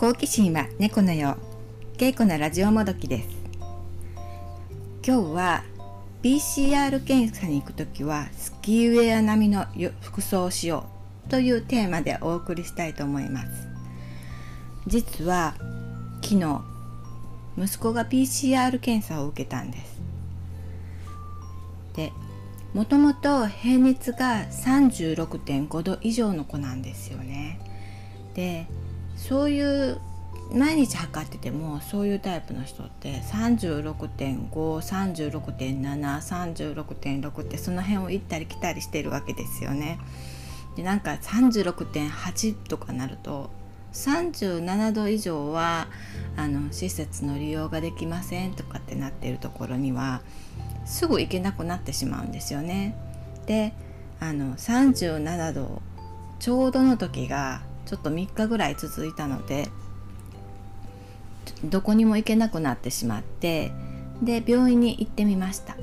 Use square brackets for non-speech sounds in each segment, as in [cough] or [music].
好奇心は猫のよう稽古のラジオもどきです。今日は PCR 検査に行くときはスキーウェア並みの服装をしようというテーマでお送りしたいと思います。実は昨日息子が PCR 検査を受けたんです。でもともと平熱が36.5度以上の子なんですよね。でそういう毎日測っててもそういうタイプの人って36.536.736.6ってその辺を行ったり来たりしてるわけですよね。でなんか36.8とかなると37度以上はあの施設の利用ができませんとかってなってるところにはすぐ行けなくなってしまうんですよね。であの37度ちょうどの時がちょっと3日ぐらい続いたのでどこにも行けなくなってしまってで病院に行ってみました。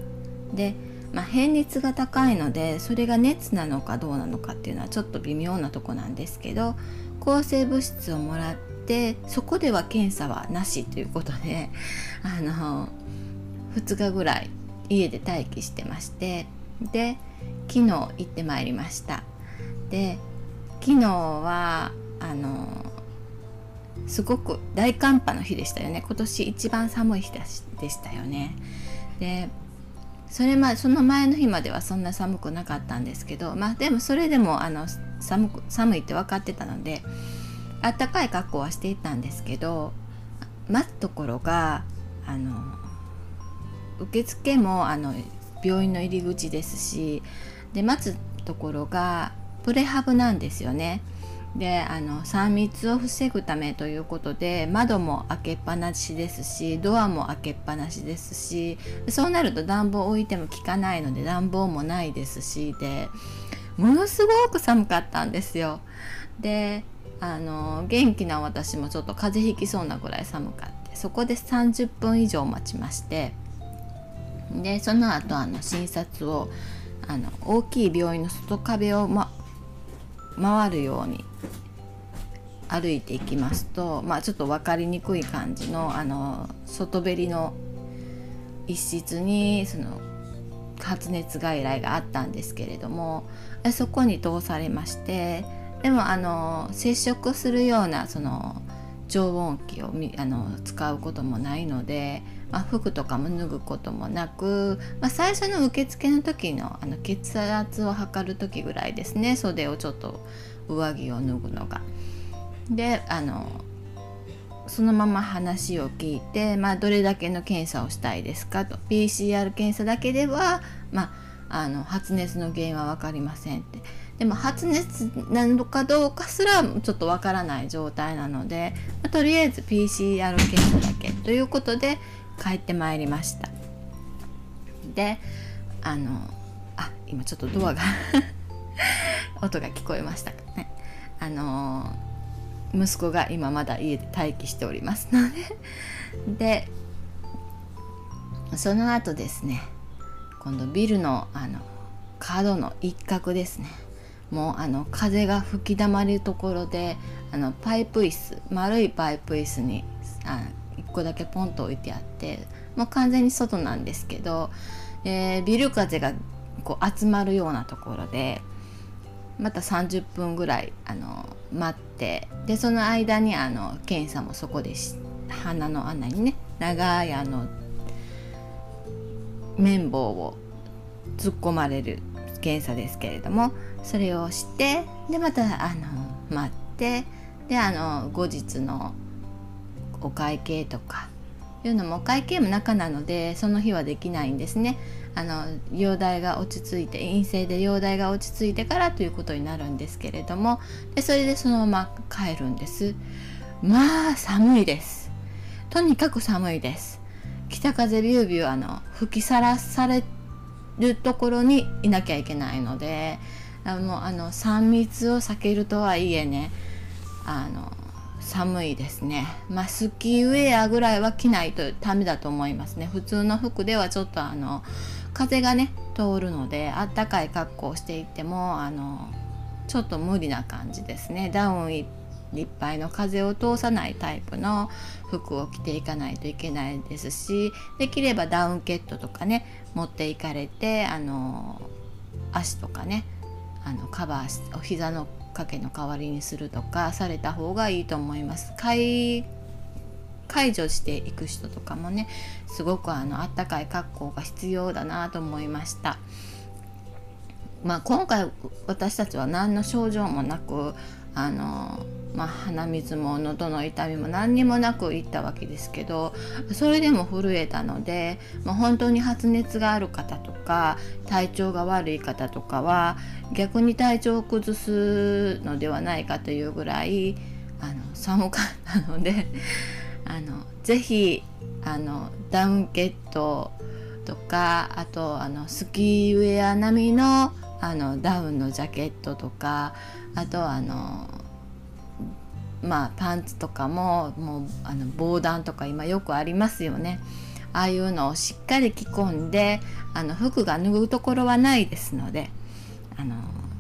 で、まあ、偏熱が高いのでそれが熱なのかどうなのかっていうのはちょっと微妙なとこなんですけど抗生物質をもらってそこでは検査はなしということで [laughs] あの2日ぐらい家で待機してましてで昨日行ってまいりました。で昨日はあのすごく大寒波の日でしたよね。今年一番寒い日でしたよね。でそれまその前の日まではそんな寒くなかったんですけどまあでもそれでもあの寒く寒いって分かってたのであったかい格好はしていたんですけど待つところがあの受付もあの病院の入り口ですしで待つところがプレハブなんですよね。であの3密を防ぐためということで窓も開けっぱなしですしドアも開けっぱなしですしそうなると暖房置いても効かないので暖房もないですしでものすごく寒かったんですよ。であの元気な私もちょっと風邪ひきそうなぐらい寒かってそこで30分以上待ちましてでその後あの診察をあの大きい病院の外壁を、ま、回るように歩いていきますと、まあ、ちょっと分かりにくい感じのあの外べりの一室にその発熱外来があったんですけれどもそこに通されましてでもあの接触するようなその常温器をあの使うこともないので、まあ、服とかも脱ぐこともなく、まあ、最初の受付の時のあの血圧を測る時ぐらいですね袖をちょっと上着を脱ぐのが。であのそのまま話を聞いて、まあ、どれだけの検査をしたいですかと PCR 検査だけでは、まあ、あの発熱の原因は分かりませんって。でも発熱なのかどうかすらちょっと分からない状態なので、まあ、とりあえず PCR 検査だけということで帰ってまいりました。であのあ今ちょっとドアが [laughs] 音が聞こえましたかね。あの息子が今まだ家で待機しておりますので。でその後ですね今度ビルのあの角の一角ですね。もうあの風が吹き溜まるところであのパイプ椅子丸いパイプ椅子にあ1個だけポンと置いてあってもう完全に外なんですけど、えー、ビル風がこう集まるようなところでまた30分ぐらいあの待ってでその間にあの検査もそこでし鼻の穴にね長いあの綿棒を突っ込まれる検査ですけれどもそれをしてでまたあの待ってであの後日のお会計とかいうのもお会計も中なのでその日はできないんですね。あの容体が落ち着いて陰性で容体が落ち着いてからということになるんですけれどもでそれでそのまま帰るんです。まあ寒いです。とにかく寒いです。北風ビュービューあの吹きさらされるところにいなきゃいけないのであのあの3密を避けるとはいえねあの寒いですね。まあ、スキーウェアぐらいは着ないとダメだと思いますね。普通の服ではちょっとあの風がね通るのであったかい格好をしていってもあのちょっと無理な感じですね。ダウンいっぱいの風を通さないタイプの服を着ていかないといけないですしできればダウンケットとかね持っていかれてあの足とかねあのカバーしお膝の掛けの代わりにするとかされた方がいいと思います。解解除していく人とかもねすごくあのあったかい格好が必要だなと思いました。まあ、今回私たちは何の症状もなくあの、まあ、鼻水も喉の痛みも何にもなく行ったわけですけどそれでも震えたので、まあ、本当に発熱がある方とか体調が悪い方とかは逆に体調を崩すのではないかというぐらいあの寒かったので [laughs] あのぜひあのダウンケットとかあとあのスキーウェア並みのあのダウンのジャケットとかあとあのまあパンツとかももうあの防弾とか今よくありますよね。ああいうのをしっかり着込んであの服が脱ぐところはないですのであの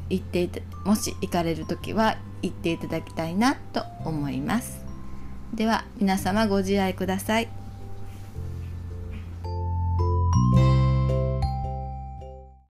行っていたもし行かれる時は行っていただきたいなと思います。では皆様ご自愛ください。